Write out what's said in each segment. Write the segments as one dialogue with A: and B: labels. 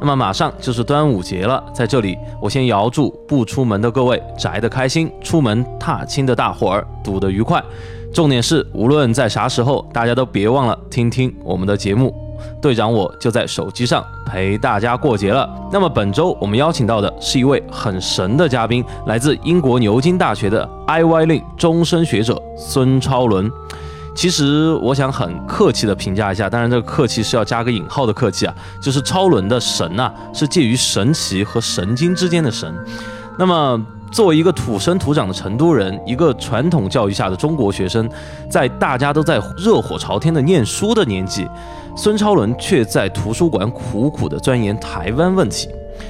A: 那么马上就是端午节了，在这里我先遥祝不出门的各位宅得开心，出门踏青的大伙儿赌得愉快。重点是，无论在啥时候，大家都别忘了听听我们的节目。队长我就在手机上陪大家过节了。那么本周我们邀请到的是一位很神的嘉宾，来自英国牛津大学的 IY 令终身学者孙超伦。其实我想很客气的评价一下，当然这个客气是要加个引号的客气啊，就是超伦的神呐，是介于神奇和神经之间的神。那么作为一个土生土长的成都人，一个传统教育下的中国学生，在大家都在热火朝天的念书的年纪，孙超伦却在图书馆苦苦的钻研台湾问题。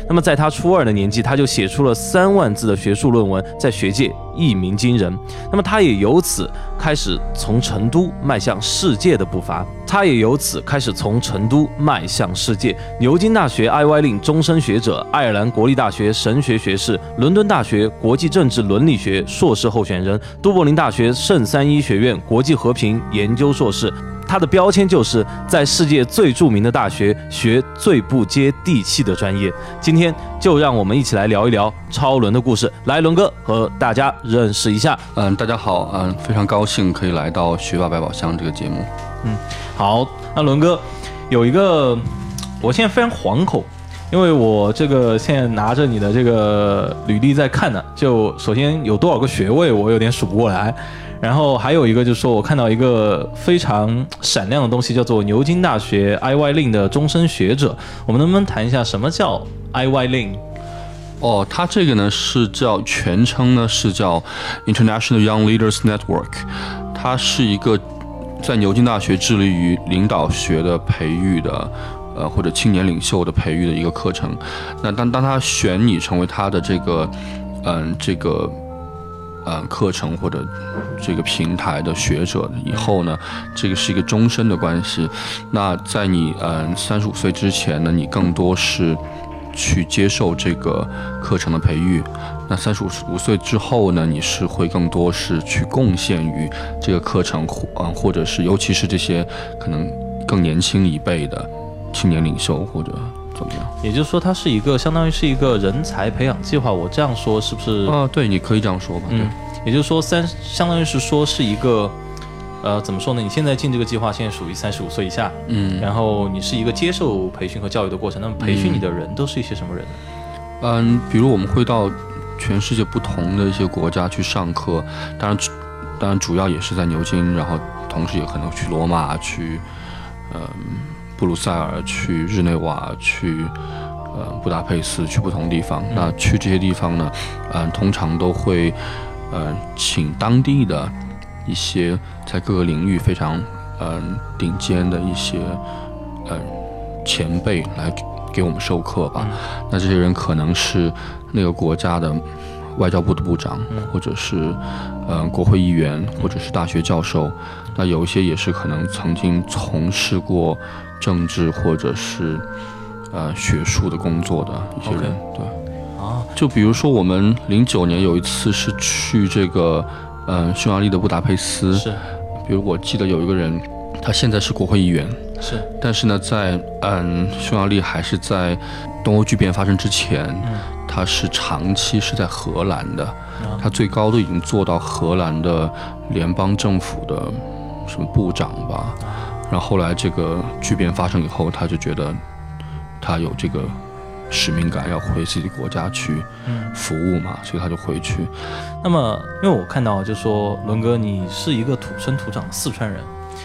A: 那么在他初二的年纪，他就写出了三万字的学术论文，在学界一鸣惊人。那么他也由此开始从成都迈向世界的步伐。他也由此开始从成都迈向世界。牛津大学 IY 令终身学者，爱尔兰国立大学神学学士，伦敦大学国际政治伦理学硕士候选人，都柏林大学圣三一学院国际和平研究硕士。他的标签就是在世界最著名的大学学最不接地气的专业。今天就让我们一起来聊一聊超伦的故事。来，伦哥和大家认识一下。
B: 嗯，大家好，嗯，非常高兴可以来到《学霸百宝箱》这个节目。
A: 嗯，好，那伦哥有一个，我现在非常惶恐，因为我这个现在拿着你的这个履历在看呢，就首先有多少个学位，我有点数不过来。然后还有一个就是说，我看到一个非常闪亮的东西，叫做牛津大学 IY 令的终身学者。我们能不能谈一下什么叫 IY 令？
B: 哦，它这个呢是叫全称呢是叫 International Young Leaders Network，它是一个在牛津大学致力于领导学的培育的，呃或者青年领袖的培育的一个课程。那当当他选你成为他的这个，嗯这个。呃，课程或者这个平台的学者以后呢，这个是一个终身的关系。那在你呃三十五岁之前呢，你更多是去接受这个课程的培育。那三十五五岁之后呢，你是会更多是去贡献于这个课程，或嗯，或者是尤其是这些可能更年轻一辈的青年领袖或者。怎么样？
A: 也就是说，它是一个相当于是一个人才培养计划。我这样说是不是？
B: 啊，对，你可以这样说吧。
A: 嗯，也就是说，三相当于是说是一个，呃，怎么说呢？你现在进这个计划，现在属于三十五岁以下。嗯。然后你是一个接受培训和教育的过程。那么培训你的人都是一些什么人呢？
B: 嗯，比如我们会到全世界不同的一些国家去上课，当然，当然主要也是在牛津，然后同时也可能去罗马去，嗯。布鲁塞尔去日内瓦去，呃，布达佩斯去不同地方。那去这些地方呢，嗯，通常都会，呃，请当地的一些在各个领域非常，嗯，顶尖的一些，嗯，前辈来给我们授课吧。那这些人可能是那个国家的外交部的部长，或者是，嗯，国会议员，或者是大学教授。那有一些也是可能曾经从事过。政治或者是呃学术的工作的一些人，对，啊，就比如说我们零九年有一次是去这个呃匈牙利的布达佩斯，
A: 是，
B: 比如我记得有一个人，他现在是国会议员，
A: 是，
B: 但是呢，在嗯匈牙利还是在东欧巨变发生之前，他是长期是在荷兰的，他最高都已经做到荷兰的联邦政府的什么部长吧。然后后来这个巨变发生以后，他就觉得他有这个使命感，要回自己的国家去服务嘛，所以他就回去。
A: 那么，因为我看到就说伦哥，你是一个土生土长的四川人，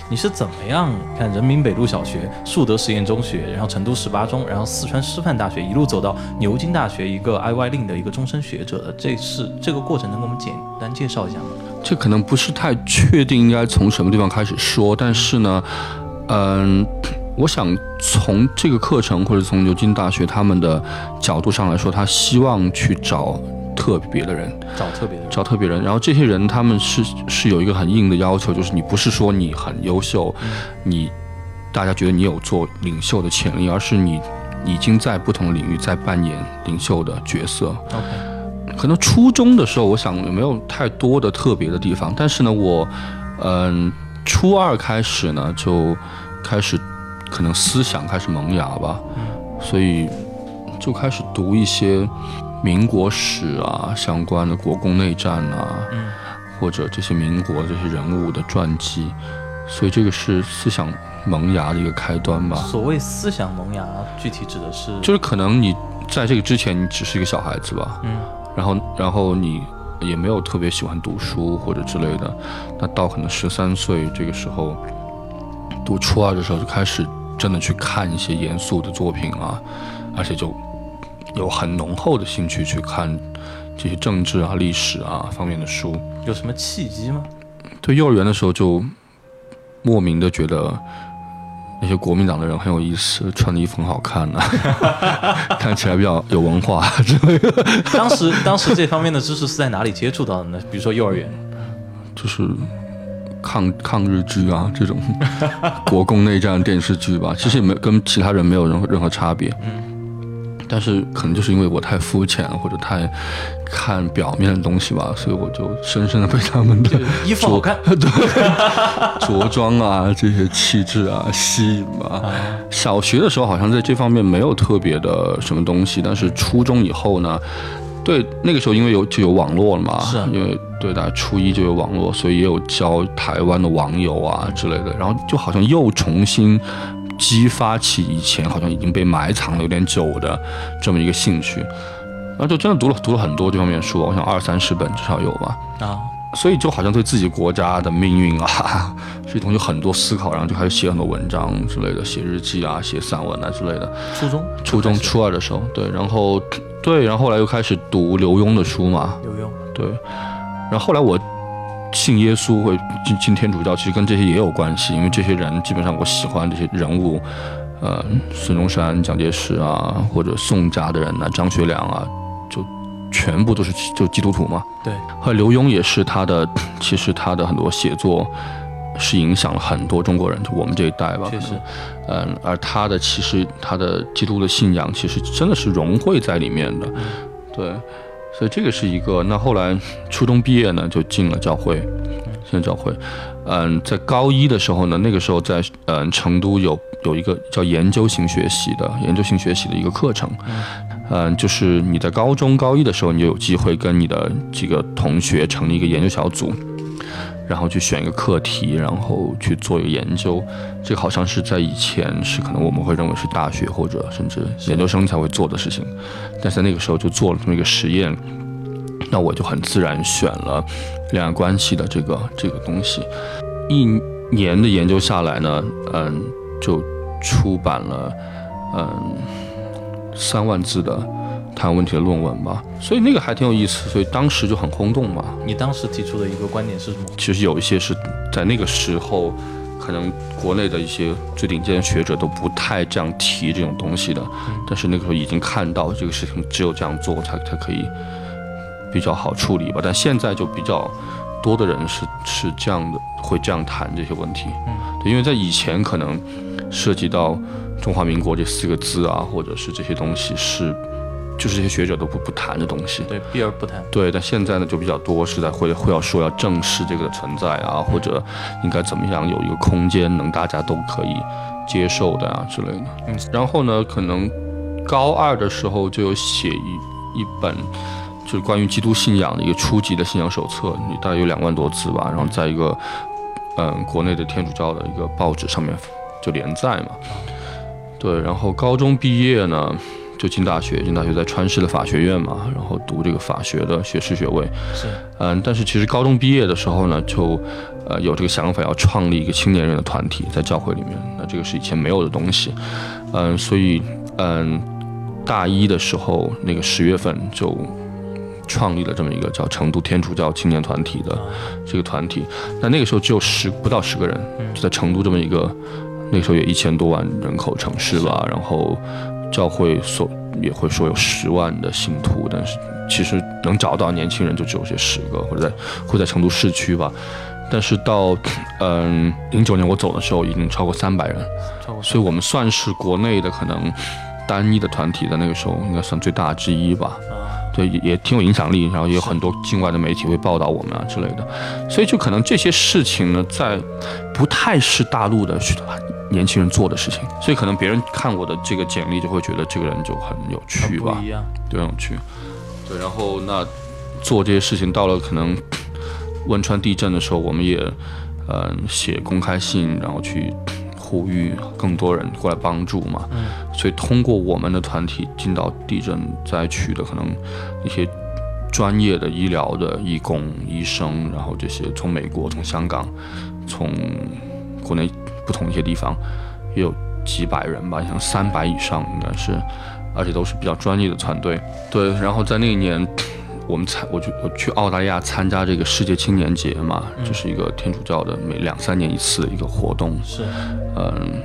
A: 你是怎么样看人民北路小学、树德实验中学，然后成都十八中，然后四川师范大学，一路走到牛津大学一个 IY 令的一个终身学者的？这是这个过程，能给我们简单介绍一下吗？
B: 这可能不是太确定应该从什么地方开始说，但是呢，嗯，我想从这个课程或者从牛津大学他们的角度上来说，他希望去找特别的人，
A: 找特别的人，
B: 找特别人。然后这些人他们是是有一个很硬的要求，就是你不是说你很优秀，你大家觉得你有做领袖的潜力，而是你已经在不同领域在扮演领袖的角色。
A: OK，
B: 可能初中的时候，我想也没有太多的特别的地方，但是呢，我嗯、初二开始呢就开始可能思想开始萌芽吧，所以就开始读一些民国史啊相关的国共内战啊，
A: 嗯
B: 或者这些民国这些人物的传记，所以这个是思想萌芽的一个开端吧。
A: 所谓思想萌芽，具体指的是
B: 就是可能你在这个之前，你只是一个小孩子吧，
A: 嗯
B: 然后然后你也没有特别喜欢读书或者之类的，那到可能十三岁这个时候，读初二的时候就开始真的去看一些严肃的作品啊，而且就有很浓厚的兴趣去看这些政治啊、历史啊方面的书。
A: 有什么契机吗？
B: 对，幼儿园的时候就莫名的觉得。那些国民党的人很有意思，穿的衣服很好看呐、看起来比较有文化之类的。
A: 当时当时这方面的知识是在哪里接触到的呢？比如说幼儿园，
B: 就是抗抗日剧啊这种 国共内战电视剧吧，其实也没跟其他人没有任何任何差别。
A: 嗯
B: 但是可能就是因为我太肤浅或者太看表面的东西吧，所以我就深深的被他们的
A: 衣服好看，对
B: 着装啊这些气质啊吸引吧。
A: 啊
B: 小学的时候好像在这方面没有特别的什么东西，但是初中以后呢，对那个时候因为有就有网络了嘛，
A: 是啊
B: 因为对大家初一就有网络，所以也有交台湾的网友啊之类的，然后就好像又重新激发起以前好像已经被埋藏了有点久的这么一个兴趣，然后就真的读了读了很多这方面书，我想二三十本至少有吧。
A: 啊，
B: 所以就好像对自己国家的命运啊，这东西有很多思考，然后就开始写很多文章之类的，写日记啊，写散文啊之类的。
A: 初中？
B: 初中初二的时候，对，然后对，然后后来又开始读刘墉的书嘛，
A: 刘墉，
B: 对，然后后来我信耶稣会进进天主教，其实跟这些也有关系，因为这些人基本上我喜欢这些人物，呃，孙中山、蒋介石啊，或者宋家的人啊，张学良啊，就全部都是就基督徒嘛。
A: 对，
B: 后来刘墉也是他的，其实他的很多写作是影响了很多中国人，就我们这一代吧。
A: 确实
B: 嗯，而他的其实他的基督的信仰其实真的是融汇在里面的，对，所以这个是一个。那后来初中毕业呢，就进了教会，进了教会。嗯，在高一的时候呢，那个时候在嗯成都有有一个叫研究型学习的研究型学习的一个课程，嗯，就是你在高中高一的时候，你就有机会跟你的几个同学成立一个研究小组，然后去选一个课题，然后去做一个研究。这好像是在以前是可能我们会认为是大学或者甚至研究生才会做的事情，但是在那个时候就做了这么一个实验。那我就很自然选了两岸关系的这个这个东西。一年的研究下来呢，嗯，就出版了嗯三万字的台湾问题的论文吧，所以那个还挺有意思，所以当时就很轰动嘛。
A: 你当时提出的一个观点是什么？
B: 其实有一些是在那个时候，可能国内的一些最顶尖的学者都不太这样提这种东西的，但是那个时候已经看到这个事情只有这样做才才可以比较好处理吧。但现在就比较多的人是是这样的，会这样谈这些问题。
A: 嗯，
B: 对，因为在以前可能涉及到中华民国这四个字啊，或者是这些东西是。就是这些学者都不不谈的东西，
A: 对，避而不谈。
B: 对，但现在呢就比较多是在会会要说要正视这个的存在啊，或者应该怎么样有一个空间能大家都可以接受的啊之类的。
A: 嗯，
B: 然后呢，可能高二的时候就有写一一本就是关于基督信仰的一个初级的信仰手册，你大概有两万多字吧，然后在一个嗯国内的天主教的一个报纸上面就连载嘛。对，然后高中毕业呢。就进大学，进大学在川师的法学院嘛，然后读这个法学的学士学位。
A: 是，
B: 嗯，但是其实高中毕业的时候呢，就呃有这个想法要创立一个青年人的团体在教会里面。那这个是以前没有的东西，嗯，所以嗯大一的时候那个十月份就创立了这么一个叫成都天主教青年团体的这个团体。那那个时候只有十不到十个人，就在成都这么一个那个时候也一千多万人口城市吧，然后教会所也会说有十万的信徒，但是其实能找到年轻人就只有这十个，或者在会在成都市区吧。但是到嗯零九年我走的时候，已经超过三百人，所以我们算是国内的可能单一的团体的那个时候应该算最大之一吧。
A: 啊，
B: 对，也也挺有影响力，然后也有很多境外的媒体会报道我们啊之类的，所以就可能这些事情呢，在不太是大陆的许多年轻人做的事情，所以可能别人看我的这个简历就会觉得这个人就很有趣吧对，很有趣。对，然后那做这些事情到了可能 汶川地震的时候，我们也嗯写公开信，然后去呼吁更多人过来帮助嘛。
A: 嗯
B: 所以通过我们的团体进到地震灾区的可能一些专业的医疗的义工、医生，然后这些从美国、从香港、从国内不同一些地方，也有几百人吧，像三百以上应该是，而且都是比较专业的团队。对，然后在那一年。我们参，我去我去澳大利亚参加这个世界青年节嘛，
A: 嗯
B: 这是一个天主教的每两三年一次的一个活动，
A: 是
B: 嗯，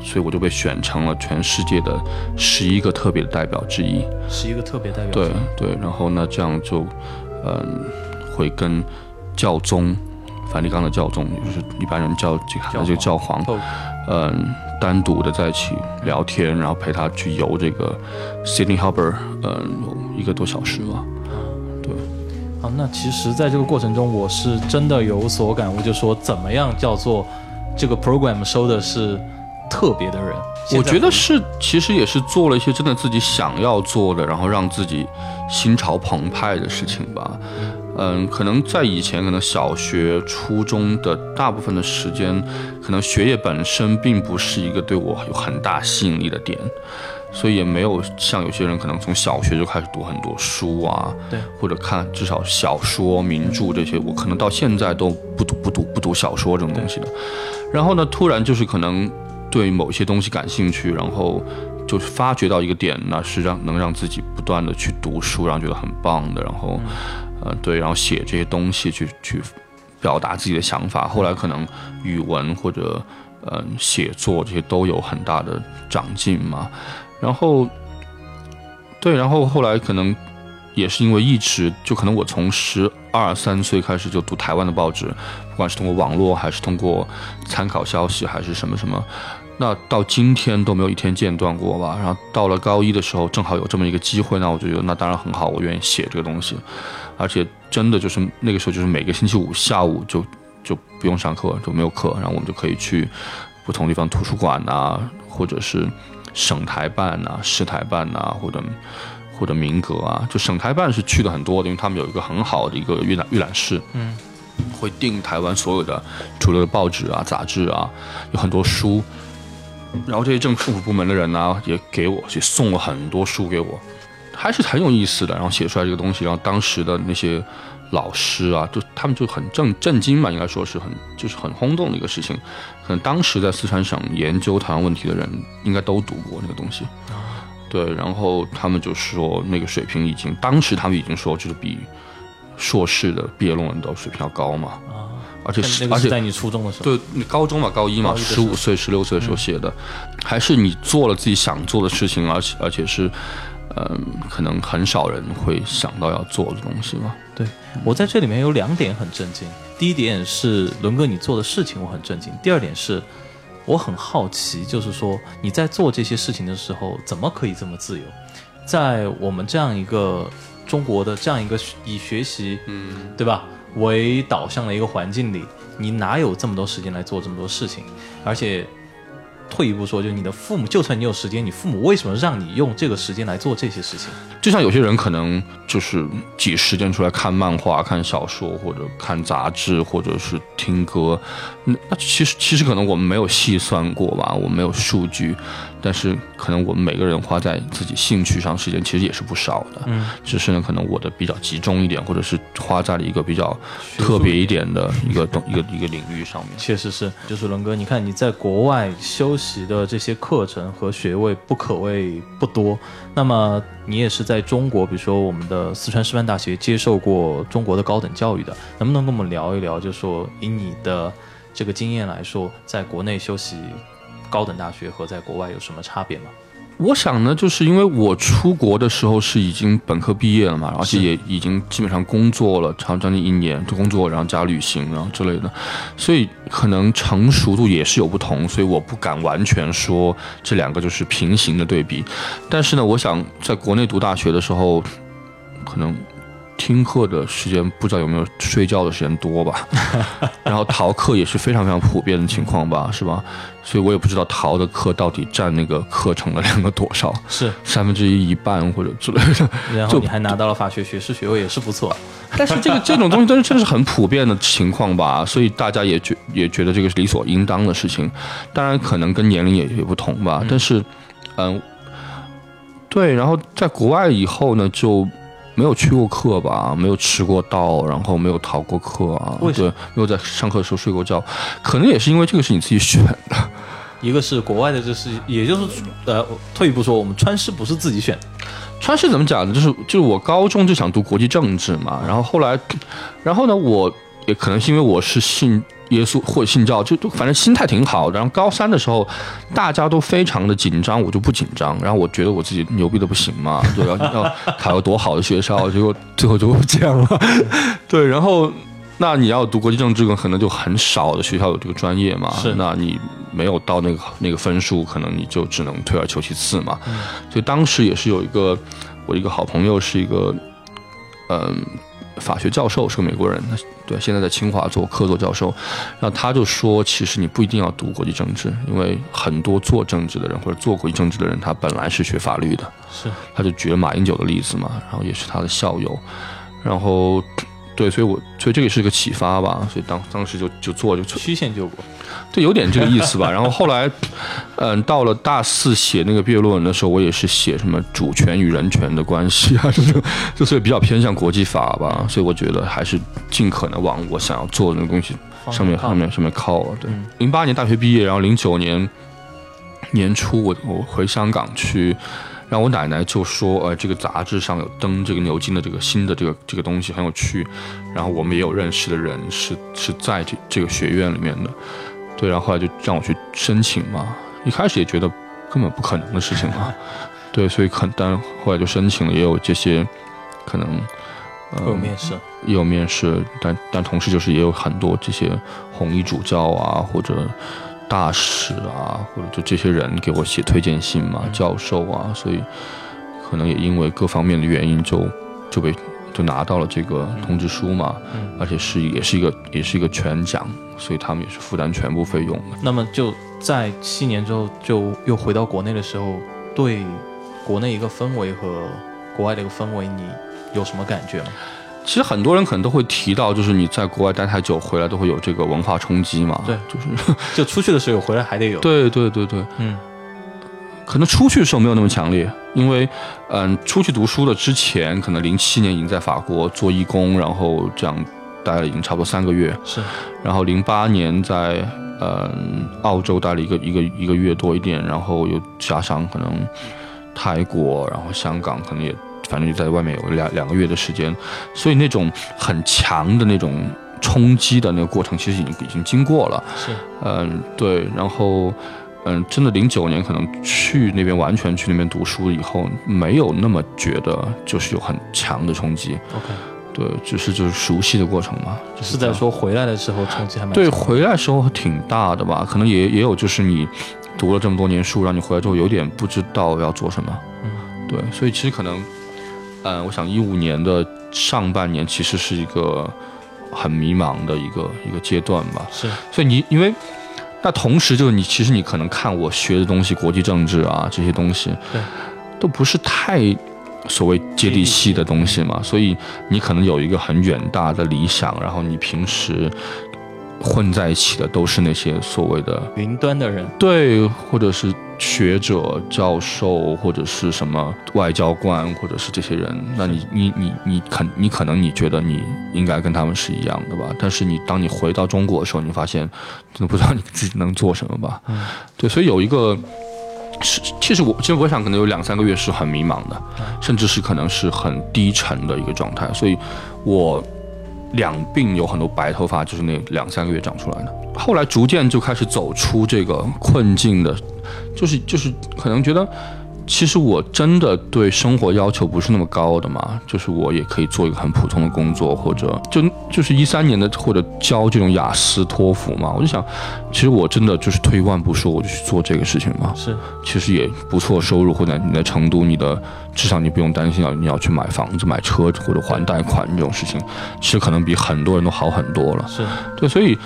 B: 所以我就被选成了全世界的十一个特别的代表之一。
A: 十一个特别代表
B: 对对，然后呢，这样就，嗯，会跟教宗梵蒂冈的教宗，就是一般人叫这个这个教皇，
A: 透
B: 嗯，单独的在一起聊天，然后陪他去游这个 Sydney Harbour，嗯，有一个多小时吧。
A: 对。啊，那其实在这个过程中，我是真的有所感悟，就说怎么样叫做这个 program 收的是特别的人。
B: 我觉得是，其实也是做了一些真的自己想要做的，然后让自己心潮澎湃的事情吧。嗯，可能在以前，可能小学、初中的大部分的时间，可能学业本身并不是一个对我有很大吸引力的点，所以也没有像有些人可能从小学就开始读很多书啊，
A: 对，
B: 或者看至少小说、名著这些，我可能到现在都不读不读不读小说这种东西的。然后呢，突然就是可能对某些东西感兴趣，然后就是发掘到一个点，那是让能让自己不断的去读书，然后觉得很棒的，然后，呃，对，然后写这些东西去去表达自己的想法。后来可能语文或者嗯、写作这些都有很大的长进嘛。然后，对，然后后来可能也是因为一直就可能我从十二三岁开始就读台湾的报纸，不管是通过网络还是通过参考消息还是什么什么，那到今天都没有一天间断过吧。然后到了高一的时候，正好有这么一个机会，那我就觉得那当然很好，我愿意写这个东西，而且真的就是那个时候就是每个星期五下午就就不用上课，就没有课，然后我们就可以去不同地方图书馆啊，或者是省台办啊、市台办啊，或者或者民革啊，就省台办是去的很多的，因为他们有一个很好的一个阅览阅览室，
A: 嗯，
B: 会订台湾所有的主流的报纸啊、杂志啊，有很多书。然后这些政府部门的人呢，也给我去送了很多书给我，还是很有意思的。然后写出来这个东西，然后当时的那些老师啊，就他们就很震震惊嘛，应该说是很就是很轰动的一个事情。可能当时在四川省研究台湾问题的人，应该都读过那个东西。对，然后他们就说那个水平已经，当时他们已经说就是比硕士的毕业论文的水平要高嘛，而且是而且
A: 在你初中的时候，
B: 对，你高中嘛，高一嘛，十五岁、十六岁的时候写的，还是你做了自己想做的事情，而且而且是，嗯、可能很少人会想到要做的东西嘛。
A: 对我在这里面有两点很震惊。第一点是伦哥你做的事情我很震惊，第二点是我很好奇，就是说你在做这些事情的时候，怎么可以这么自由？在我们这样一个中国的这样一个以学习，
B: 嗯，
A: 对吧，为导向的一个环境里，你哪有这么多时间来做这么多事情？而且退一步说，就你的父母，就算你有时间，你父母为什么让你用这个时间来做这些事情？
B: 就像有些人可能就是挤时间出来看漫画、看小说，或者看杂志，或者是听歌。那那其实其实可能我们没有细算过吧，我们没有数据，但是可能我们每个人花在自己兴趣上时间其实也是不少的。
A: 嗯，
B: 只是呢，可能我的比较集中一点，或者是花在了一个比较特别一点的一个东 一个一个领域上面。
A: 确实是，就是伦哥，你看你在国外修习的这些课程和学位不可谓不多，那么你也是在中国，比如说我们的四川师范大学接受过中国的高等教育的，能不能跟我们聊一聊？就说以你的这个经验来说，在国内修习高等大学和在国外有什么差别吗？
B: 我想呢，就是因为我出国的时候是已经本科毕业了嘛，而且也已经基本上工作了长将近一年，就工作然后加旅行然后之类的，所以可能成熟度也是有不同，所以我不敢完全说这两个就是平行的对比。但是呢，我想在国内读大学的时候，可能。听课的时间不知道有没有睡觉的时间多吧，然后逃课也是非常非常普遍的情况吧，是吧？所以我也不知道逃的课到底占那个课程的量的多少，
A: 是
B: 三分之一、一半或者之类的。
A: 然后你还拿到了法学学士学位，也是不错。
B: 但是这个这种东西真的真的是很普遍的情况吧，所以大家也觉也觉得这个是理所应当的事情。当然可能跟年龄也也不同吧，但是嗯，对。然后在国外以后呢，就。没有去过课吧？没有迟过到，然后没有逃过课啊？对，没有在上课的时候睡过觉，可能也是因为这个是你自己选的。
A: 一个是国外的，这是也就是呃，退一步说，我们川师不是自己选的。
B: 川师怎么讲呢？就是就是我高中就想读国际政治嘛，然后后来，然后呢，我也可能是因为我是信。耶稣或信教，就就反正心态挺好。然后高三的时候，大家都非常的紧张，我就不紧张。然后我觉得我自己牛逼的不行嘛，对，要要考个多好的学校，结果最后就这样了。对，然后那你要读国际政治，可能就很少的学校有这个专业嘛。
A: 是，
B: 那你没有到那个那个分数，可能你就只能退而求其次嘛。所以当时也是有一个我一个好朋友，是一个嗯。法学教授是个美国人，他对现在在清华做客座教授，然后他就说，其实你不一定要读国际政治，因为很多做政治的人或者做国际政治的人，他本来是学法律的，
A: 是，
B: 他就举了马英九的例子嘛，然后也是他的校友，然后。对，所以我所以这个是个启发吧，所以当当时就就做就
A: 曲线救国，
B: 对，有点这个意思吧。然后后来，嗯，到了大四写那个毕业论文的时候，我也是写什么主权与人权的关系啊，这种就所以比较偏向国际法吧。所以我觉得还是尽可能往我想要做的那个东西上面上面上面靠。对，零八年大学毕业，然后零九年年初我我回香港去。然后我奶奶就说：“呃，这个杂志上有登这个牛津的这个新的这个这个东西很有趣。然后我们也有认识的人是是在这这个学院里面的，对。然后后来就让我去申请嘛。一开始也觉得根本不可能的事情嘛，对。所以可但后来就申请了，也有这些可能，
A: 有面试，
B: 也有面试，但但同时就是也有很多这些红衣主教啊或者。”大使啊，或者就这些人给我写推荐信嘛，教授啊，所以可能也因为各方面的原因，就就被就拿到了这个通知书嘛，而且是也是一个也是一个全奖，所以他们也是负担全部费用的。
A: 那么就在七年之后，就又回到国内的时候，对国内一个氛围和国外的一个氛围，你有什么感觉吗？
B: 其实很多人可能都会提到，就是你在国外待太久，回来都会有这个文化冲击嘛。
A: 对，
B: 就是
A: 就出去的时候有，回来还得有。
B: 对对对对，
A: 嗯，
B: 可能出去的时候没有那么强烈，因为嗯，出去读书的之前，可能零七年已经在法国做义工，然后这样待了已经差不多三个月。
A: 是，
B: 然后零八年在嗯澳洲待了一个一个一个月多一点，然后又加上可能泰国，然后香港可能也。反正就在外面有两两个月的时间，所以那种很强的那种冲击的那个过程，其实已经已经经过了。
A: 是，
B: 嗯，对。然后，嗯，真的零九年可能去那边完全去那边读书以后，没有那么觉得就是有很强的冲击。
A: OK，
B: 对，只是就是熟悉的过程嘛。
A: 是在说回来的时候冲击还蛮
B: 对，回来时候挺大的吧？可能也也有就是你读了这么多年书，让你回来之后有点不知道要做什么。
A: 嗯，
B: 对，所以其实可能。嗯，我想一五年的上半年其实是一个很迷茫的一个一个阶段吧。
A: 是，
B: 所以你因为那同时就是你其实你可能看我学的东西，国际政治啊这些东西，
A: 对，
B: 都不是太所谓接地气的东西嘛。所以你可能有一个很远大的理想，然后你平时。混在一起的都是那些所谓的
A: 云端的人，
B: 对，或者是学者、教授，或者是什么外交官，或者是这些人。那你、你、你、你肯，你可能你觉得你应该跟他们是一样的吧？但是你当你回到中国的时候，你发现真的不知道你自己能做什么吧？
A: 嗯，
B: 对，所以有一个是，其实我其实我想可能有两三个月是很迷茫的，甚至是可能是很低沉的一个状态。所以，我。两鬓有很多白头发，就是那两三个月长出来的。后来逐渐就开始走出这个困境的，就是就是可能觉得。其实我真的对生活要求不是那么高的嘛，就是我也可以做一个很普通的工作，或者就就是一三年的或者教这种雅思托福嘛，我就想，其实我真的就是退一万步说，我就去做这个事情嘛。
A: 是，
B: 其实也不错，收入或者你在成都，你的至少你不用担心要你要去买房子、买车或者还贷款这种事情，其实可能比很多人都好很多了。
A: 是
B: 对，所以。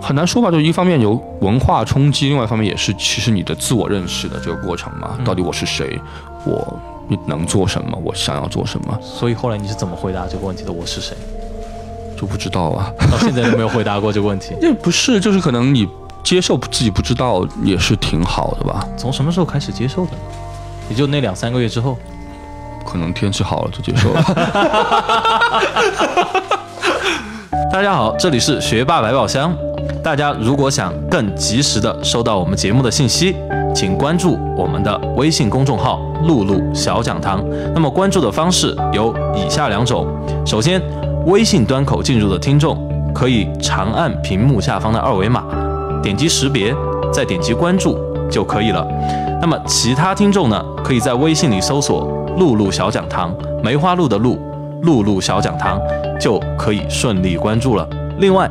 B: 很难说吧，就一方面有文化冲击，另外一方面也是其实你的自我认识的这个过程嘛。到底我是谁？我能做什么？我想要做什么？
A: 所以后来你是怎么回答这个问题的？我是谁？
B: 就不知道啊，
A: 到现在都没有回答过这个问题。
B: 也不是，就是可能你接受自己不知道也是挺好的吧。
A: 从什么时候开始接受的？也就那两三个月之后，
B: 可能天气好了就接受了。
A: 大家好，这里是学霸百宝箱。大家如果想更及时的收到我们节目的信息，请关注我们的微信公众号“露露小讲堂”。那么关注的方式有以下两种：首先，微信端口进入的听众可以长按屏幕下方的二维码，点击识别，再点击关注就可以了。那么其他听众呢，可以在微信里搜索“露露小讲堂”，梅花鹿的鹿，露露小讲堂，就可以顺利关注了。另外，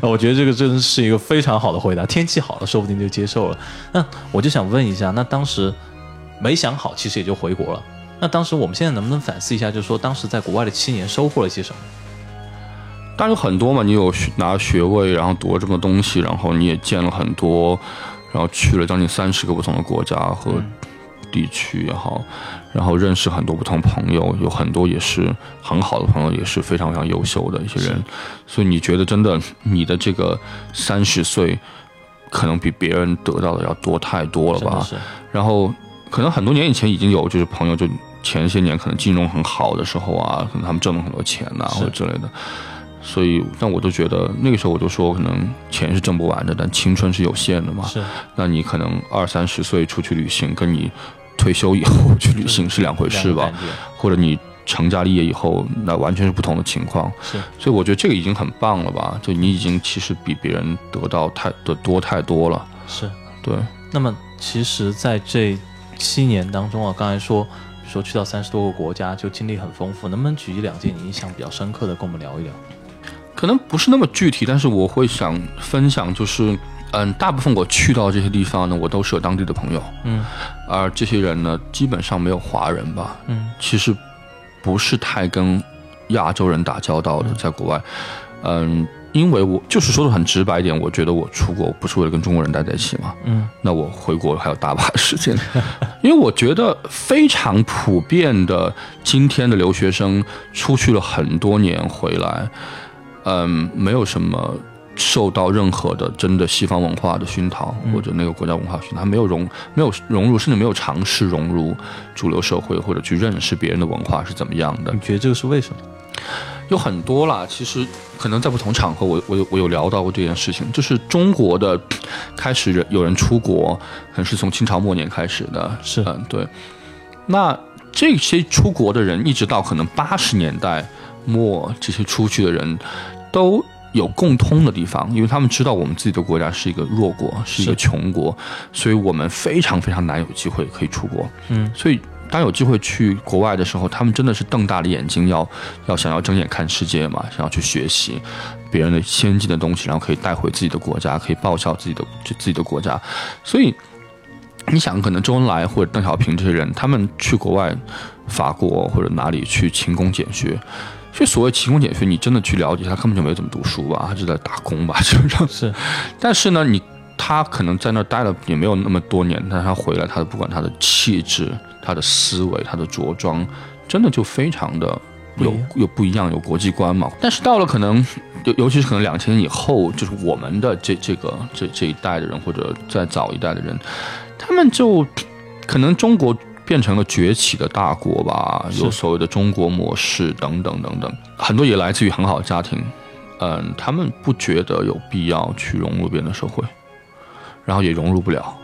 A: 我觉得这个真的是一个非常好的回答。天气好了，说不定就接受了。那我就想问一下，那当时没想好，其实也就回国了。那当时我们现在能不能反思一下，就是说当时在国外的七年收获了一些什么？
B: 当然有很多嘛，你有拿学位，然后读了这么多东西，然后你也见了很多，然后去了将近三十个不同的国家和。地区也好，然后认识很多不同朋友，有很多也是很好的朋友，也是非常非常优秀的一些人。所以你觉得真的，你的这个三十岁，可能比别人得到的要多太多了吧？然后可能很多年以前已经有，就是朋友就前些年可能金融很好的时候啊，可能他们挣了很多钱呐，或者之类的。所以，但我都觉得那个时候我就说，可能钱是挣不完的，但青春是有限的嘛。
A: 是。
B: 那你可能二三十岁出去旅行，跟你退休以后去旅行是两回事吧，或者你成家立业以后，那完全是不同的情况。
A: 是，
B: 所以我觉得这个已经很棒了吧？就你已经其实比别人得到太的多太多了。
A: 是，
B: 对。
A: 那么其实，在这七年当中啊，刚才说说去到三十多个国家，就经历很丰富。能不能举一两件你印象比较深刻的，跟我们聊一聊？
B: 可能不是那么具体，但是我会想分享，就是。嗯，大部分我去到这些地方呢，我都是有当地的朋友，
A: 嗯，
B: 而这些人呢，基本上没有华人吧，
A: 嗯，
B: 其实不是太跟亚洲人打交道的，在国外，嗯，因为我就是说的很直白一点，我觉得我出国不是为了跟中国人待在一起嘛，
A: 嗯，
B: 那我回国还有大把时间，因为我觉得非常普遍的，今天的留学生出去了很多年回来，嗯，没有什么。受到任何的真的西方文化的熏陶，或者那个国家文化熏陶，他没有融，没有融入，甚至没有尝试融入主流社会，或者去认识别人的文化是怎么样的？
A: 你觉得这个是为什么？
B: 有很多啦，其实可能在不同场合，我我有我有聊到过这件事情，就是中国的开始人有人出国，可能是从清朝末年开始的，
A: 是
B: 嗯对。那这些出国的人，一直到可能八十年代末，这些出去的人都。有共通的地方，因为他们知道我们自己的国家是一个弱国，是一个穷国，所以我们非常非常难有机会可以出国。
A: 嗯，
B: 所以当有机会去国外的时候，他们真的是瞪大了眼睛，要要想要睁眼看世界嘛，想要去学习别人的先进的东西，然后可以带回自己的国家，可以报效自己的就自己的国家。所以你想，可能周恩来或者邓小平这些人，他们去国外，法国或者哪里去勤工俭学。就所谓勤工俭学，你真的去了解他，根本就没怎么读书吧，他就在打工吧，基本上
A: 是。
B: 但是呢，你他可能在那儿待了也没有那么多年，但他回来，他的不管他的气质、他的思维、他的着装，真的就非常的有有不一样，有国际观嘛。但是到了可能尤尤其是可能两千年以后，就是我们的这这个这这一代的人，或者再早一代的人，他们就可能中国变成了崛起的大国吧，有所谓的中国模式等等等等，很多也来自于很好的家庭。嗯，他们不觉得有必要去融入别人的社会，然后也融入不了。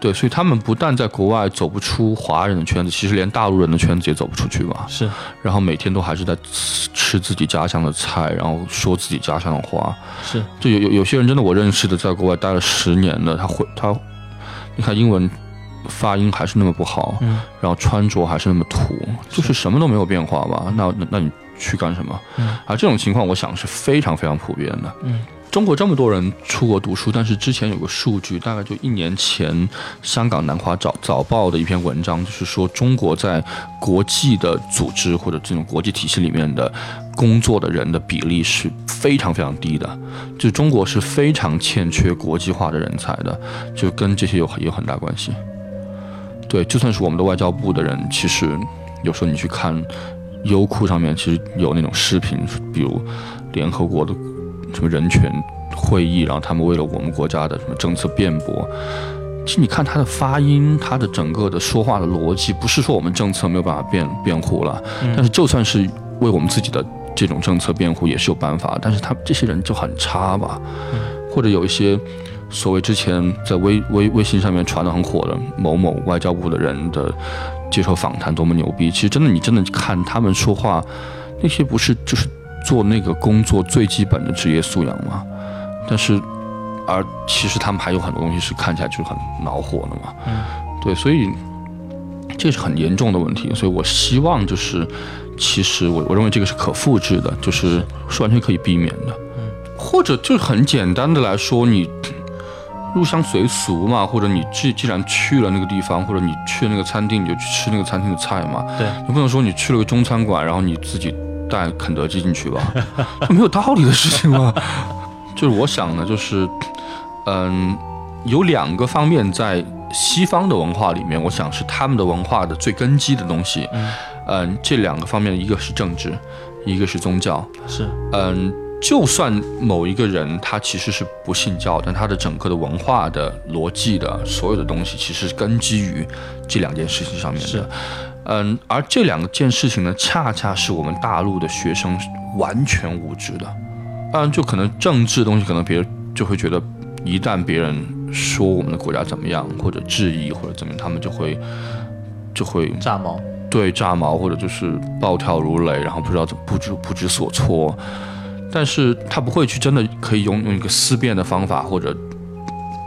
B: 对，所以他们不但在国外走不出华人的圈子，其实连大陆人的圈子也走不出去嘛。
A: 是
B: 然后每天都还是在吃吃自己家乡的菜，然后说自己家乡的话。
A: 是
B: 就有有有些人真的我认识的，在国外待了十年的，他会他，你看英文发音还是那么不好，
A: 嗯
B: 然后穿着还是那么土，就是什么都没有变化吧？那那那你去干什么？
A: 嗯
B: 啊，这种情况我想是非常非常普遍的。
A: 嗯
B: 中国这么多人出国读书，但是之前有个数据，大概就一年前，香港南华早早报的一篇文章，就是说中国在国际的组织或者这种国际体系里面的工作的人的比例是非常非常低的，就中国是非常欠缺国际化的人才的，就跟这些有有很大关系。对，就算是我们的外交部的人，其实有时候你去看优酷上面，其实有那种视频，比如联合国的什么人权会议，然后他们为了我们国家的什么政策辩驳。其实你看他的发音，他的整个的说话的逻辑，不是说我们政策没有办法辩辩护了，但是就算是为我们自己的这种政策辩护，也是有办法。但是他这些人就很差吧，或者有一些所谓之前在微微微信上面传的很火的某某外交部的人的接受访谈多么牛逼，其实真的你真的看他们说话，那些不是就是做那个工作最基本的职业素养吗？但是，而其实他们还有很多东西是看起来就是很恼火的嘛。
A: 嗯，
B: 对，所以这是很严重的问题。所以我希望就是，其实我我认为这个是可复制的，就是是完全可以避免的。
A: 嗯，
B: 或者就是很简单的来说，你入乡随俗嘛，或者你既既然去了那个地方，或者你去了那个餐厅，你就去吃那个餐厅的菜嘛。
A: 对
B: 你不能说你去了个中餐馆，然后你自己带肯德基进去吧，这 没有道理的事情嘛。就是我想呢，就是，嗯，有两个方面在西方的文化里面，我想是他们的文化的最根基的东西。
A: 嗯
B: 嗯，这两个方面，一个是政治，一个是宗教。
A: 是
B: 嗯，就算某一个人他其实是不信教，但他的整个的文化的逻辑的所有的东西，其实是根基于这两件事情上面
A: 是
B: 的。嗯，而这两件事情呢，恰恰是我们大陆的学生完全无知的。嗯，就可能政治的东西，可能别人就会觉得，一旦别人说我们的国家怎么样，或者质疑或者怎么样，他们就会就会
A: 炸毛，
B: 对炸毛，或者就是暴跳如雷，然后不知道怎不知不知所措。但是他不会去真的可以用用一个思辨的方法或者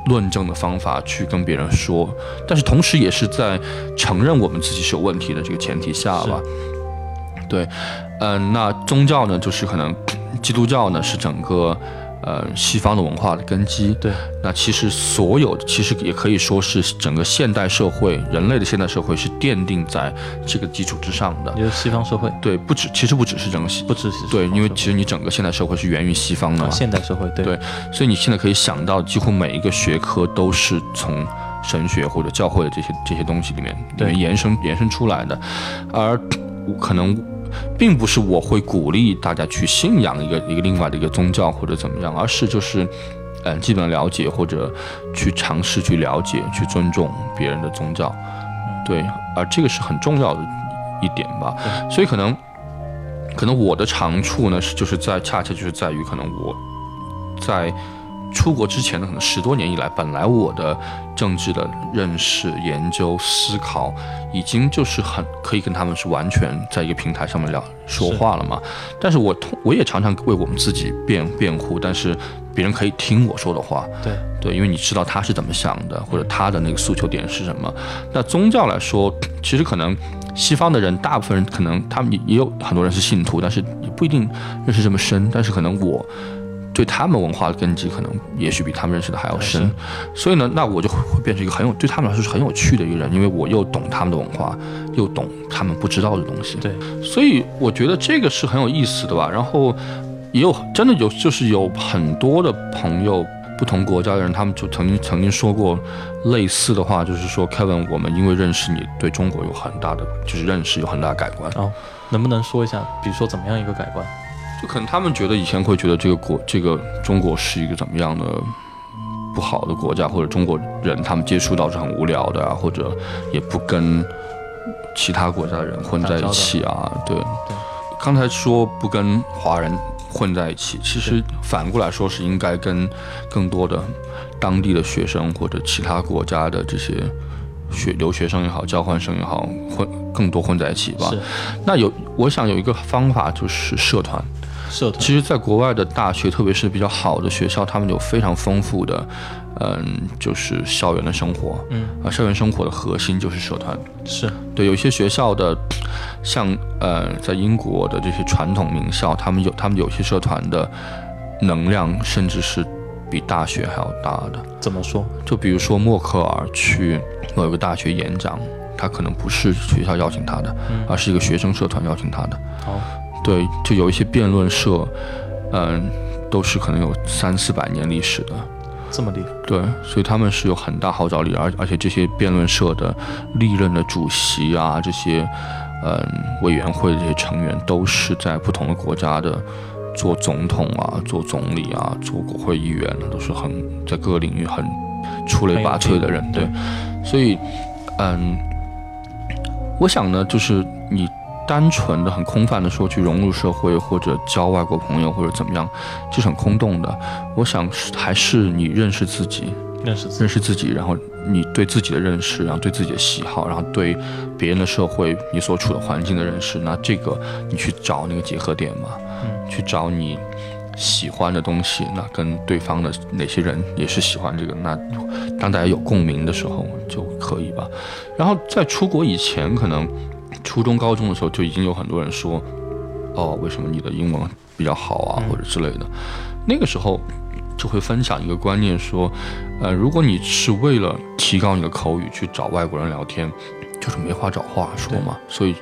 B: 论证的方法去跟别人说，但是同时也是在承认我们自己是有问题的这个前提下吧。对，嗯、那宗教呢，就是可能基督教呢是整个呃西方的文化的根基。
A: 对，
B: 那其实所有其实也可以说是整个现代社会，人类的现代社会是奠定在这个基础之上的。
A: 也就是西方社会，
B: 对，不止，其实不只是整个西，
A: 不只是
B: 对，因为其实你整个现代社会是源于西方的
A: 现代社会，对。
B: 对所以你现在可以想到，几乎每一个学科都是从神学或者教会的这些这些东西里面里
A: 对。
B: 面延伸延伸出来的，而可能并不是我会鼓励大家去信仰一个一个另外的一个宗教或者怎么样，而是就是。嗯，基本了解或者去尝试去了解、去尊重别人的宗教，对，而这个是很重要的一点吧。所以可能，可能我的长处呢是就是在恰恰就是在于可能我在出国之前的可能十多年以来，本来我的政治的认识、研究、思考，已经就是很可以跟他们是完全在一个平台上面聊说话了嘛。但是我通我也常常为我们自己辩辩护，但是别人可以听我说的话，
A: 对
B: 对，因为你知道他是怎么想的，或者他的那个诉求点是什么。那宗教来说，其实可能西方的人，大部分人可能他们也也有很多人是信徒，但是也不一定认识这么深。但是可能我对他们文化的根基，可能也许比他们认识的还要深。所以呢，那我就会变成一个很有对他们来说是很有趣的一个人，因为我又懂他们的文化，又懂他们不知道的东西。
A: 对，
B: 所以我觉得这个是很有意思的吧。然后也有真的有，就是有很多的朋友，不同国家的人，他们就曾经曾经说过类似的话，就是说，Kevin，我们因为认识你，对中国有很大的就是认识有很大的改观。
A: 哦，能不能说一下，比如说怎么样一个改观？
B: 就可能他们觉得以前会觉得这个国这个中国是一个怎么样的不好的国家，或者中国人他们接触到是很无聊的啊，或者也不跟其他国家的人混在一起啊。对
A: 对，
B: 刚才说不跟华人混在一起，其实反过来说是应该跟更多的当地的学生或者其他国家的这些学留学生也好，交换生也好，混更多混在一起吧。
A: 是
B: 那有，我想有一个方法就是社团。
A: 社团，
B: 其实，在国外的大学，特别是比较好的学校，他们有非常丰富的，嗯，就是校园的生活。
A: 嗯
B: 啊，校园生活的核心就是社团。
A: 是
B: 对，有一些学校的，像呃，在英国的这些传统名校，他们有他们有些社团的能量，甚至是比大学还要大的。
A: 怎么说？
B: 就比如说默克尔去某一个大学演讲，他可能不是学校邀请他的，
A: 嗯
B: 而是一个学生社团邀请他的。
A: 好，
B: 对，就有一些辩论社，嗯，都是可能有三四百年历史的。
A: 这么厉害，
B: 对，所以他们是有很大号召力，而而且这些辩论社的历任的主席啊，这些嗯委员会的这些成员，都是在不同的国家的做总统啊、做总理啊、做国会议员，都是很在各个领域很出类拔萃的人。对，所以嗯，我想呢，就是你单纯的、很空泛的说去融入社会，或者交外国朋友，或者怎么样，这是很空洞的。我想是还是你认识自己，
A: 认识自己
B: 认识自己，然后你对自己的认识，然后对自己的喜好，然后对别人的社会、你所处的环境的认识，那这个你去找那个结合点嘛，
A: 嗯
B: 去找你喜欢的东西，那跟对方的哪些人也是喜欢这个，那当大家有共鸣的时候就可以吧。然后在出国以前，可能初中、高中的时候就已经有很多人说，哦，为什么你的英文比较好啊，
A: 嗯
B: 或者之类的。那个时候就会分享一个观念，说，呃，如果你是为了提高你的口语去找外国人聊天，就是没话找话说嘛，所以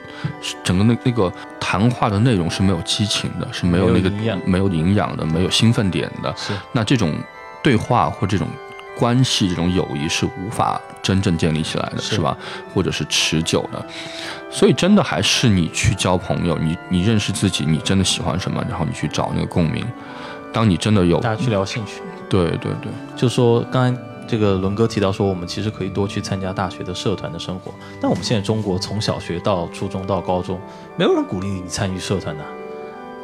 B: 整个那那个谈话的内容是没有激情的，是没有那个
A: 没有营养
B: 没有营养的，没有兴奋点的。
A: 是
B: 那这种对话或这种关系、这种友谊是无法真正建立起来的，
A: 是
B: 是吧？或者是持久的。所以真的还是你去交朋友，你你认识自己，你真的喜欢什么，然后你去找那个共鸣。当你真的有
A: 大家去聊兴趣。
B: 对对对，
A: 就说刚才这个伦哥提到说，我们其实可以多去参加大学的社团的生活。但我们现在中国从小学到初中到高中，没有人鼓励你参与社团的，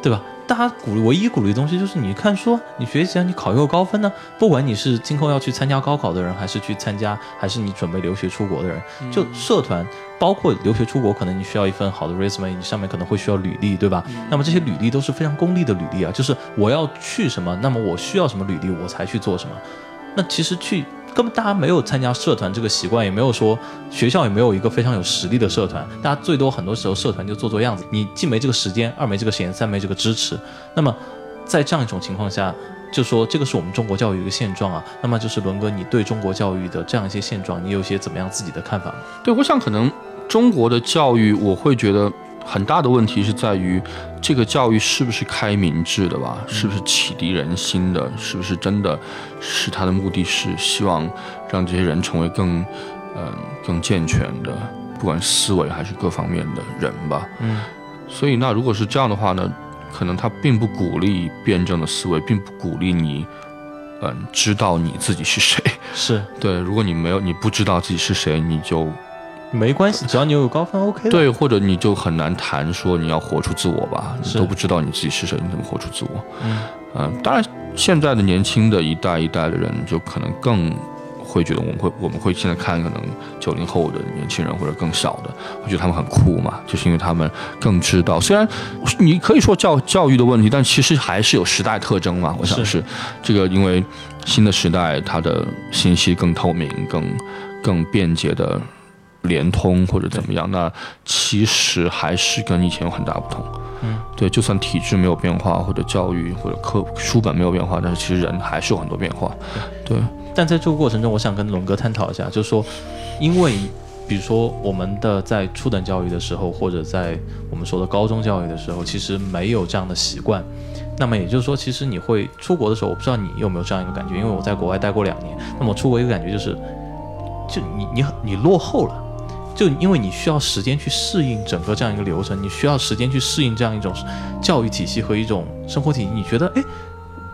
A: 对吧？大家鼓励唯一鼓励的东西就是你看书啊，你学习啊，你考一个高分呢、不管你是今后要去参加高考的人，还是去参加，还是你准备留学出国的人，就社团，包括留学出国，可能你需要一份好的 resume，你上面可能会需要履历，对吧？那么这些履历都是非常功利的履历啊，就是我要去什么，那么我需要什么履历，我才去做什么。那其实去根本大家没有参加社团这个习惯，也没有说学校也没有一个非常有实力的社团，大家最多很多时候社团就做做样子，你既没这个时间，二没这个闲，三没这个支持。那么在这样一种情况下，就说这个是我们中国教育的一个现状啊。那么就是伦哥，你对中国教育的这样一些现状，你有些怎么样自己的看法吗？
B: 对，我想可能中国的教育，我会觉得很大的问题是在于这个教育是不是开明智的吧？是不是启迪人心的？是不是真的是他的目的是希望让这些人成为更嗯、更健全的，不管思维还是各方面的人吧？
A: 嗯，
B: 所以那如果是这样的话呢，可能他并不鼓励辩证的思维，并不鼓励你。嗯，知道你自己是谁。
A: 是
B: 对，如果你没有，你不知道自己是谁，你就
A: 没关系，只要你有高分，OK。
B: 对，或者你就很难谈说你要活出自我吧，你都不知道你自己是谁，你怎么活出自我？
A: 嗯
B: 嗯，当然，现在的年轻的一代一代的人就可能更会觉得我们会我们会现在看可能九零后的年轻人或者更小的，会觉得他们很酷嘛，就是因为他们更知道，虽然你可以说教教育的问题，但其实还是有时代特征嘛。我想
A: 是
B: 是这个，因为新的时代它的信息更透明、更更便捷的。联通或者怎么样，那其实还是跟以前有很大不同。
A: 嗯，
B: 对，就算体制没有变化，或者教育或者课书本没有变化，但是其实人还是有很多变化。对，
A: 但在这个过程中，我想跟龙哥探讨一下，就是说，因为比如说我们的在初等教育的时候，或者在我们说的高中教育的时候，其实没有这样的习惯。那么也就是说，其实你会出国的时候，我不知道你有没有这样一个感觉，因为我在国外待过两年。那么出国一个感觉就是，就你你你落后了，就因为你需要时间去适应整个这样一个流程，你需要时间去适应这样一种教育体系和一种生活体系。你觉得，哎，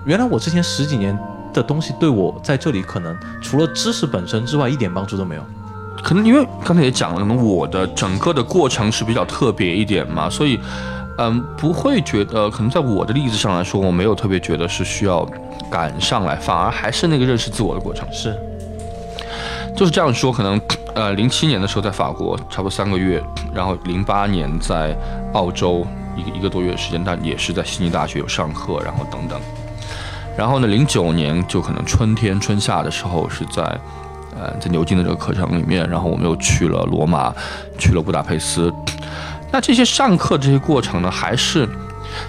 A: 原来我之前十几年的东西对我在这里可能除了知识本身之外一点帮助都没有。
B: 可能因为刚才也讲了，可能我的整个的过程是比较特别一点嘛，所以，嗯，不会觉得，可能在我的例子上来说，我没有特别觉得是需要赶上来，反而还是那个认识自我的过程。
A: 是，
B: 就是这样说，可能，呃，零七年的时候在法国差不多三个月，然后零八年在澳洲一个一个多月的时间，但也是在悉尼大学有上课，然后等等，然后呢，零九年就可能春天春夏的时候是在。呃，在牛津的这个课程里面，然后我们又去了罗马，去了布达佩斯。那这些上课这些过程呢，还是，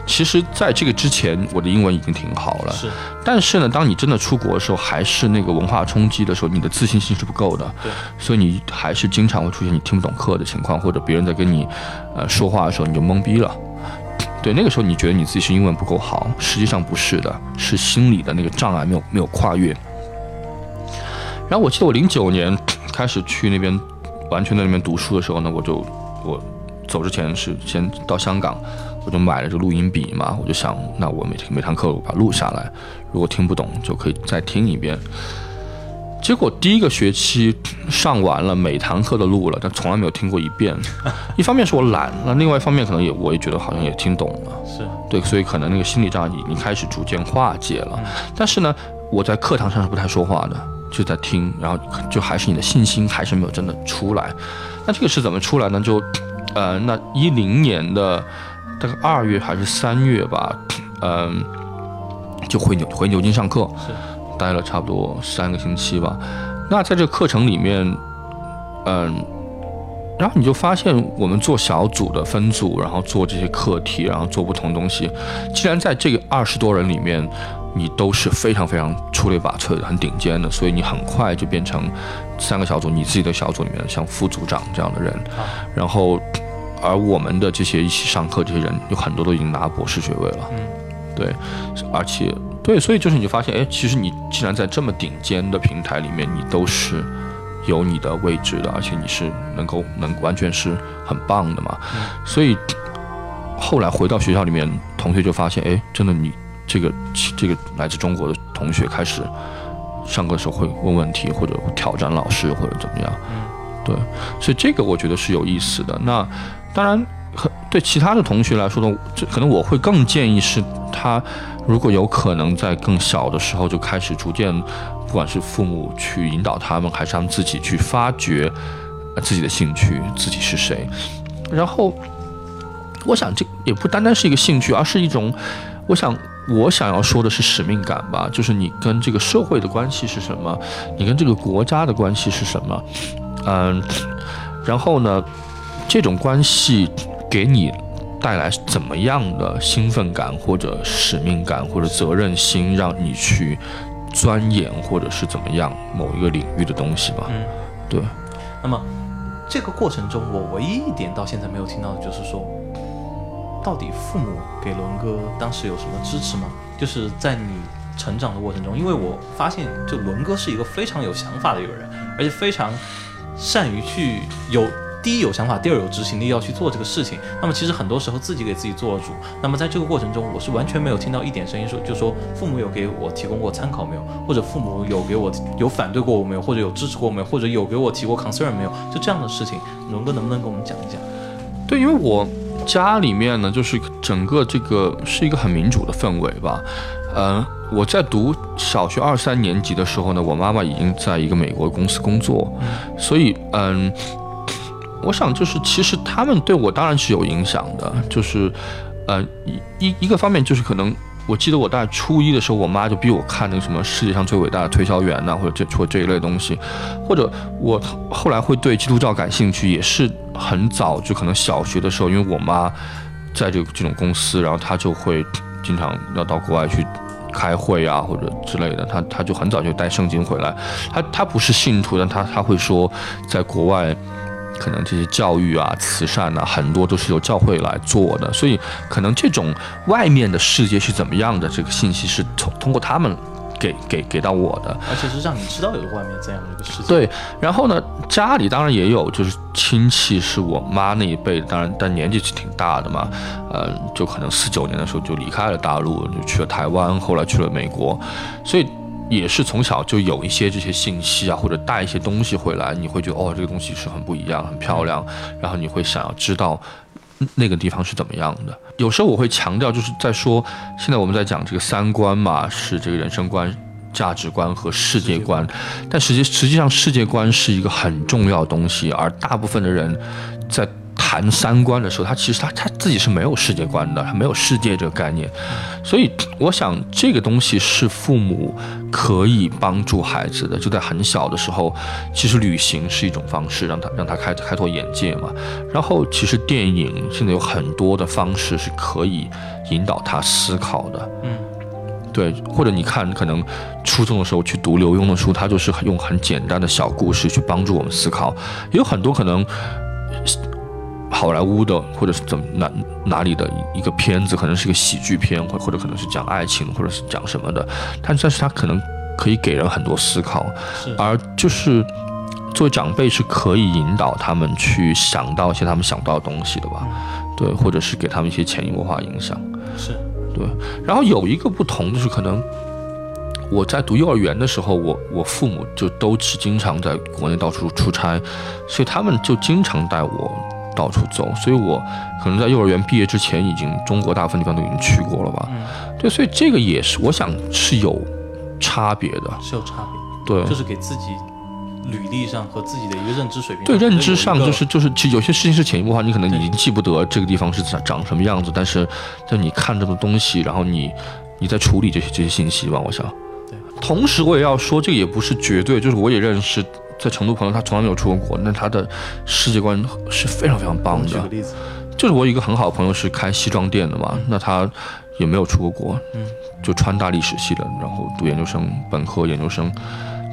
B: 其实在这个之前，我的英文已经挺好了。
A: 是。
B: 但是呢，当你真的出国的时候，还是那个文化冲击的时候，你的自信心是不够的。
A: 对。
B: 所以你还是经常会出现你听不懂课的情况，或者别人在跟你，呃，说话的时候你就懵逼了。对，那个时候你觉得你自己是英文不够好，实际上不是的，是心理的那个障碍没有没有跨越。然后我记得我零九年开始去那边，完全在那边读书的时候呢，我就我走之前是先到香港，我就买了这个录音笔嘛，我就想，那我每天每堂课我把它录下来，如果听不懂就可以再听一遍。结果第一个学期上完了，每堂课都录了，但从来没有听过一遍。一方面是我懒，那另外一方面可能也我也觉得好像也听懂了，
A: 是
B: 对，所以可能那个心理障碍已经开始逐渐化解了。但是呢，我在课堂上是不太说话的。就在听，然后就还是你的信心还是没有真的出来。那这个是怎么出来呢？就，呃，那一零年的大概二月还是三月吧，嗯，就回牛回牛津上课，待了差不多三个星期吧。那在这个课程里面，嗯，然后你就发现我们做小组的分组，然后做这些课题，然后做不同东西。既然在这个二十多人里面。你都是非常非常出类拔萃的，很顶尖的，所以你很快就变成三个小组你自己的小组里面像副组长这样的人。然后，而我们的这些一起上课这些人，有很多都已经拿博士学位了。
A: 嗯，
B: 对，而且对，所以就是你就发现，哎，其实你既然在这么顶尖的平台里面，你都是有你的位置的，而且你是能够能完全是很棒的嘛。所以后来回到学校里面，同学就发现，哎，真的你。这个这个来自中国的同学开始上课的时候会问问题，或者挑战老师，或者怎么样？
A: 嗯，
B: 对，所以这个我觉得是有意思的。那当然，对其他的同学来说呢，这可能我会更建议是他如果有可能在更小的时候就开始逐渐，不管是父母去引导他们，还是他们自己去发掘自己的兴趣，自己是谁。然后，我想这也不单单是一个兴趣，而是一种，我想。我想要说的是使命感吧，就是你跟这个社会的关系是什么，你跟这个国家的关系是什么，嗯，然后呢，这种关系给你带来怎么样的兴奋感或者使命感或者责任心，让你去钻研或者是怎么样某一个领域的东西吧？
A: 嗯，
B: 对。
A: 那么这个过程中，我唯一一点到现在没有听到的就是说。到底父母给伦哥当时有什么支持吗？就是在你成长的过程中，因为我发现，就伦哥是一个非常有想法的一个人，而且非常善于去有第一有想法，第二有执行力，要去做这个事情。那么其实很多时候自己给自己做主。那么在这个过程中，我是完全没有听到一点声音说，就说父母有给我提供过参考没有，或者父母有给我有反对过我没有，或者有支持过我没有，或者有给我提过 concern 没有，就这样的事情，龙哥能不能跟我们讲一讲？
B: 对，因为我。家里面呢，就是整个这个是一个很民主的氛围吧。嗯，我在读小学二三年级的时候呢，我妈妈已经在一个美国公司工作，所以嗯，我想就是其实他们对我当然是有影响的，就是呃一一一个方面就是可能。我记得我大概初一的时候，我妈就逼我看那个什么世界上最伟大的推销员呐，或者这或这一类东西，或者我后来会对基督教感兴趣，也是很早就可能小学的时候，因为我妈在这个这种公司，然后她就会经常要到国外去开会啊，或者之类的，她她就很早就带圣经回来，她她不是信徒，但她她会说，在国外可能这些教育啊、慈善啊，很多都是由教会来做的，所以可能这种外面的世界是怎么样的，这个信息是通通过他们给给给到我的。
A: 而且是让你知道有外面这样的一个世界。
B: 对，然后呢，家里当然也有，就是亲戚是我妈那一辈，当然但年纪是挺大的嘛，呃，就可能四九年的时候就离开了大陆，就去了台湾，后来去了美国，所以也是从小就有一些这些信息啊，或者带一些东西回来，你会觉得哦，这个东西是很不一样，很漂亮，然后你会想要知道那个地方是怎么样的。有时候我会强调，就是在说，现在我们在讲这个三观嘛，是这个人生观。价值观和世界观，但实际实际上世界观是一个很重要的东西，而大部分的人在谈三观的时候，他其实他他自己是没有世界观的，他没有世界这个概念，所以我想这个东西是父母可以帮助孩子的，就在很小的时候，其实旅行是一种方式，让他让他开开拓眼界嘛。然后其实电影现在有很多的方式是可以引导他思考的，
A: 嗯。
B: 对，或者你看，可能初中的时候去读刘墉的书，他就是用很简单的小故事去帮助我们思考。也有很多可能好莱坞的，或者是怎么哪哪里的一个片子，可能是个喜剧片，或或者可能是讲爱情，或者是讲什么的，但但是他可能可以给人很多思考，而就是作为长辈是可以引导他们去想到一些他们想到的东西的吧？对，或者是给他们一些潜移默化影响。
A: 是。
B: 对，然后有一个不同就是可能我在读幼儿园的时候，我我父母就都是经常在国内到处出差，所以他们就经常带我到处走，所以我可能在幼儿园毕业之前，已经中国大部分地方都已经去过了吧。
A: 嗯，
B: 对，所以这个也是我想是有差别的，
A: 是有差
B: 别，对，
A: 就是给自己。履历上和自己的一个认知水平，
B: 对认知上就是就是，其实有些事情是潜移默化，你可能已经记不得这个地方是长长什么样子，但是在你看这个东西，然后你你在处理这些这些信息吧，我想。
A: 对。
B: 同时我也要说，这个也不是绝对，就是我也认识在成都朋友，他从来没有出过国，那他的世界观是非常非常棒的。
A: 举个例子，
B: 就是我一个很好的朋友是开西装店的嘛，那他也没有出过国，
A: 嗯，
B: 就川大历史系的，然后读研究生、本科、研究生。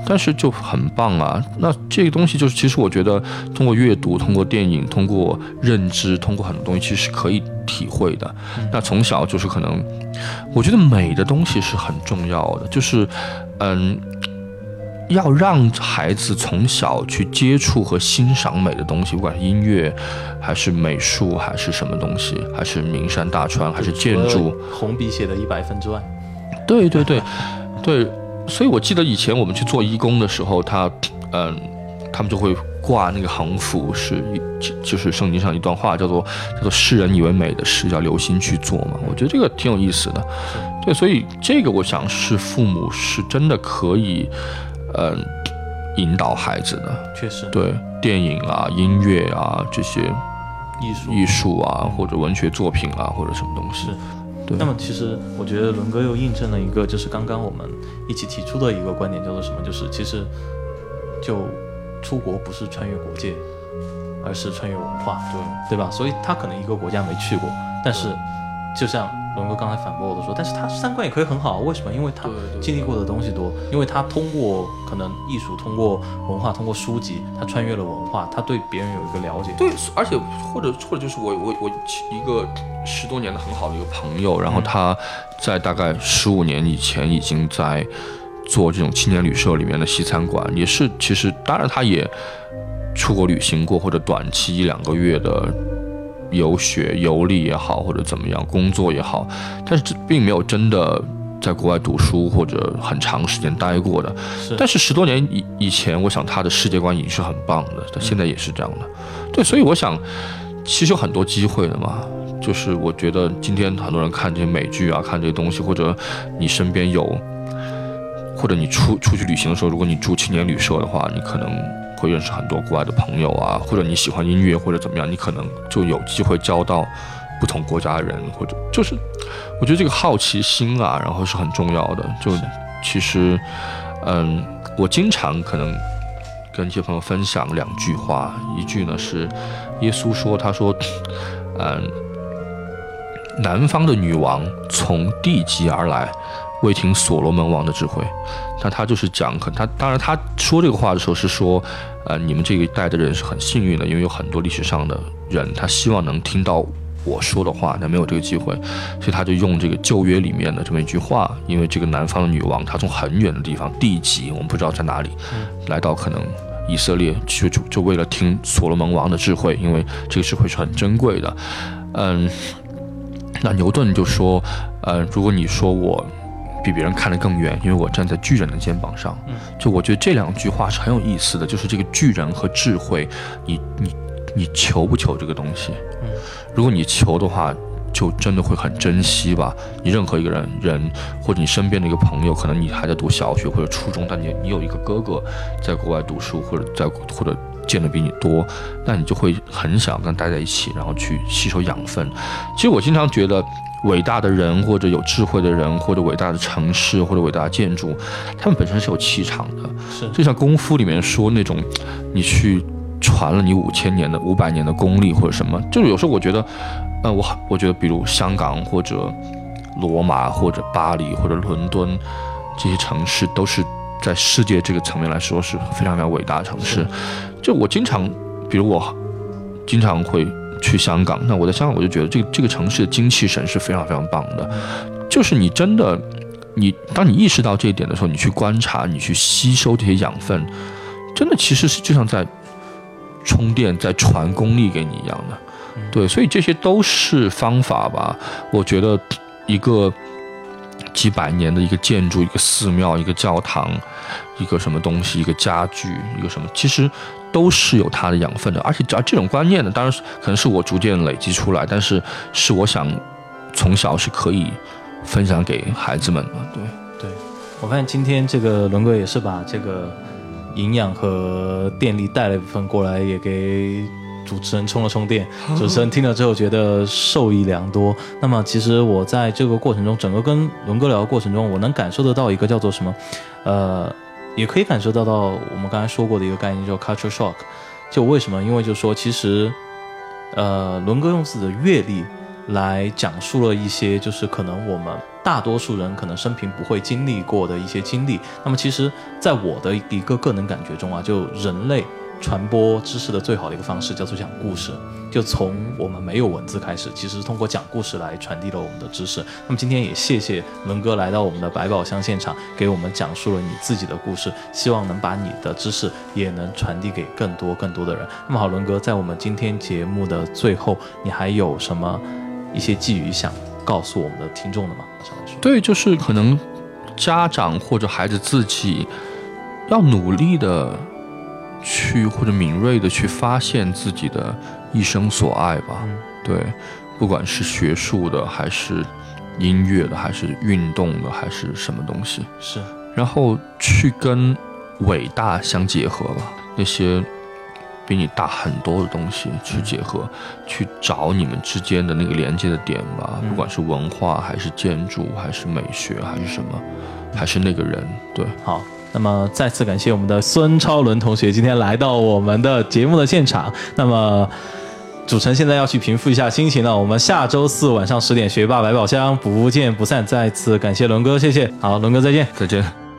B: 但是就很棒啊！那这个东西就是，其实我觉得通过阅读、通过电影、通过认知、通过很多东西，其实是可以体会的。那从小就是可能，我觉得美的东西是很重要的，就是嗯，要让孩子从小去接触和欣赏美的东西，不管是音乐，还是美术，还是什么东西，还是名山大川，还是建筑。
A: 红笔写的一百分之外。
B: 对对对，对。所以，我记得以前我们去做义工的时候，他，嗯，他们就会挂那个横幅，是就就是圣经上一段话，叫做叫做“世人以为美的事，要留心去做”嘛。我觉得这个挺有意思的。对，所以这个我想是父母是真的可以，嗯，引导孩子的。
A: 确实。
B: 对，电影啊、音乐啊这些
A: 艺术
B: 艺术啊，或者文学作品啊，或者什么东西。
A: 那么其实我觉得伦哥又印证了一个，就是刚刚我们一起提出的一个观点，叫做什么？就是其实就出国不是穿越国界，而是穿越文化，对对吧？所以他可能一个国家没去过，但是就像。龙哥刚才反驳我的说，但是他三观也可以很好，为什么？因为他经历过的东西多，因为他通过可能艺术，通过文化，通过书籍，他穿越了文化，他对别人有一个了解。
B: 对，而且或者或者就是我我我一个十多年的很好的一个朋友，然后他在大概十五年以前已经在做这种青年旅社里面的西餐馆，也是其实当然他也出国旅行过，或者短期一两个月的。游学、游历也好，或者怎么样，工作也好，但是这并没有真的在国外读书或者很长时间待过的。但是十多年以以前，我想他的世界观已经是很棒的，他现在也是这样的。对，所以我想，其实有很多机会的嘛。就是我觉得今天很多人看这些美剧啊，看这些东西，或者你身边有，或者你出出去旅行的时候，如果你住青年旅社的话，你可能。会认识很多国外的朋友啊，或者你喜欢音乐或者怎么样，你可能就有机会交到不同国家的人，或者就是，我觉得这个好奇心啊，然后是很重要的。就其实，嗯，我经常可能跟一些朋友分享两句话，一句呢是耶稣说，他说，嗯，南方的女王从地极而来，未听所罗门王的智慧。但他就是讲，可他当然他说这个话的时候是说，呃，你们这一代的人是很幸运的，因为有很多历史上的人，他希望能听到我说的话，但没有这个机会，所以他就用这个旧约里面的这么一句话，因为这个南方的女王，她从很远的地方地级，我们不知道在哪里，来到可能以色列，就就就为了听所罗门王的智慧，因为这个智慧是很珍贵的，嗯，那牛顿就说，呃，如果你说我。比别人看得更远，因为我站在巨人的肩膀上。就我觉得这两句话是很有意思的，就是这个巨人和智慧，你你你求不求这个东西？如果你求的话，就真的会很珍惜吧。你任何一个人人或者你身边的一个朋友，可能你还在读小学或者初中，但你你有一个哥哥在国外读书，或者在或者见的比你多，那你就会很想跟他待在一起，然后去吸收养分。其实我经常觉得。伟大的人，或者有智慧的人，或者伟大的城市，或者伟大的建筑，他们本身是有气场的。
A: 是，
B: 就像功夫里面说那种，你去传了你五千年的、五百年的功力或者什么，就是有时候我觉得，呃，我我觉得，比如香港或者罗马或者巴黎或者伦敦这些城市，都是在世界这个层面来说是非常非常伟大的城市。就我经常，比如我经常会。去香港，那我在香港我就觉得这个这个城市的精气神是非常非常棒的，就是你真的，你当你意识到这一点的时候，你去观察，你去吸收这些养分，真的其实是就像在充电，在传功力给你一样的，对，所以这些都是方法吧。我觉得一个几百年的一个建筑，一个寺庙，一个教堂，一个什么东西，一个家具，一个什么，其实。都是有它的养分的，而且而这种观念呢，当然是可能是我逐渐累积出来，但是是我想从小是可以分享给孩子们的。对
A: 对，我发现今天这个伦哥也是把这个营养和电力带了一部分过来，也给主持人充了充电。主持人听了之后觉得受益良多。那么其实我在这个过程中，整个跟伦哥聊的过程中，我能感受得到一个叫做什么，呃。也可以感受到到我们刚才说过的一个概念，叫 culture shock。就为什么？因为就说其实，呃，伦哥用自己的阅历来讲述了一些，就是可能我们大多数人可能生平不会经历过的一些经历。那么其实，在我的一个个人感觉中啊，就人类。传播知识的最好的一个方式叫做讲故事，就从我们没有文字开始，其实是通过讲故事来传递了我们的知识。那么今天也谢谢伦哥来到我们的百宝箱现场，给我们讲述了你自己的故事，希望能把你的知识也能传递给更多更多的人。那么好，伦哥，在我们今天节目的最后，你还有什么一些寄语想告诉我们的听众的吗？
B: 对，就是可能家长或者孩子自己要努力的。去或者敏锐的去发现自己的一生所爱吧，对，不管是学术的，还是音乐的，还是运动的，还是什么东西，
A: 是，
B: 然后去跟伟大相结合吧，那些比你大很多的东西去结合，去找你们之间的那个连接的点吧，不管是文化，还是建筑，还是美学，还是什么，还是那个人，对，
A: 好。那么再次感谢我们的孙超伦同学今天来到我们的节目的现场。那么主持人现在要去平复一下心情了。我们下周四晚上十点学霸百宝箱不见不散。再次感谢伦哥，谢谢。好，伦哥再见，
B: 再见。